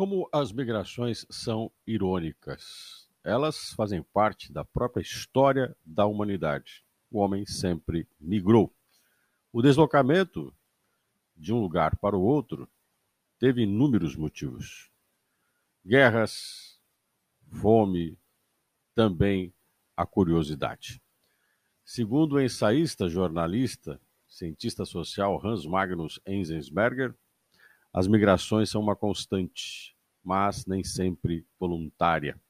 Como as migrações são irônicas. Elas fazem parte da própria história da humanidade. O homem sempre migrou. O deslocamento de um lugar para o outro teve inúmeros motivos. Guerras, fome, também a curiosidade. Segundo o ensaísta, jornalista, cientista social Hans Magnus Enzensberger, as migrações são uma constante, mas nem sempre voluntária.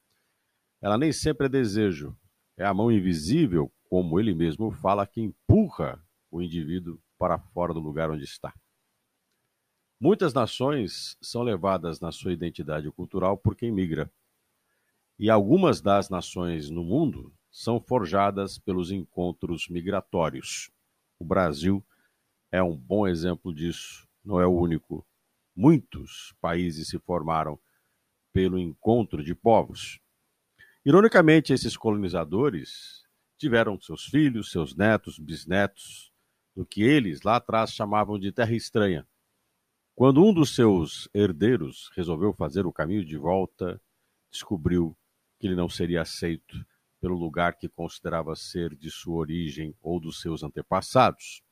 Ela nem sempre é desejo, é a mão invisível, como ele mesmo fala, que empurra o indivíduo para fora do lugar onde está. Muitas nações são levadas na sua identidade cultural por quem migra. E algumas das nações no mundo são forjadas pelos encontros migratórios. O Brasil é um bom exemplo disso, não é o único. Muitos países se formaram pelo encontro de povos. Ironicamente, esses colonizadores tiveram seus filhos, seus netos, bisnetos, no que eles lá atrás chamavam de terra estranha. Quando um dos seus herdeiros resolveu fazer o caminho de volta, descobriu que ele não seria aceito pelo lugar que considerava ser de sua origem ou dos seus antepassados.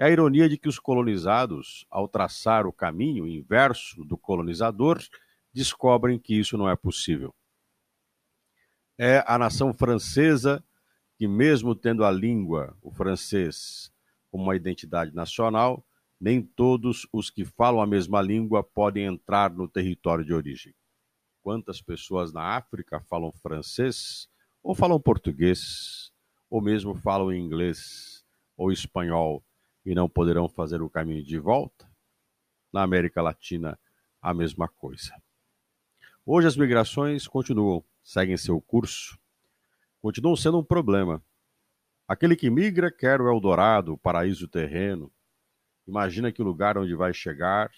É a ironia de que os colonizados, ao traçar o caminho inverso do colonizador, descobrem que isso não é possível. É a nação francesa que, mesmo tendo a língua, o francês, como uma identidade nacional, nem todos os que falam a mesma língua podem entrar no território de origem. Quantas pessoas na África falam francês, ou falam português, ou mesmo falam inglês ou espanhol e não poderão fazer o caminho de volta? Na América Latina, a mesma coisa. Hoje as migrações continuam, seguem seu curso, continuam sendo um problema. Aquele que migra quer o Eldorado, o paraíso terreno. Imagina que o lugar onde vai chegar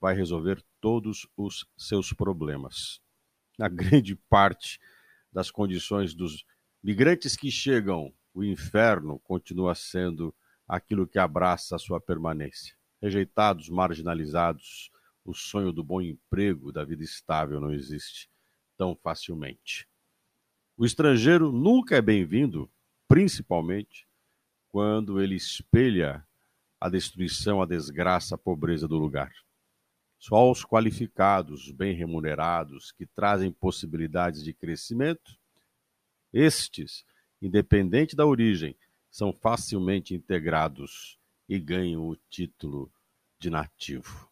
vai resolver todos os seus problemas. Na grande parte das condições dos migrantes que chegam, o inferno continua sendo aquilo que abraça a sua permanência. Rejeitados, marginalizados, o sonho do bom emprego, da vida estável não existe tão facilmente. O estrangeiro nunca é bem-vindo, principalmente quando ele espelha a destruição, a desgraça, a pobreza do lugar. Só os qualificados, bem remunerados, que trazem possibilidades de crescimento, estes, independente da origem, são facilmente integrados e ganham o título de nativo.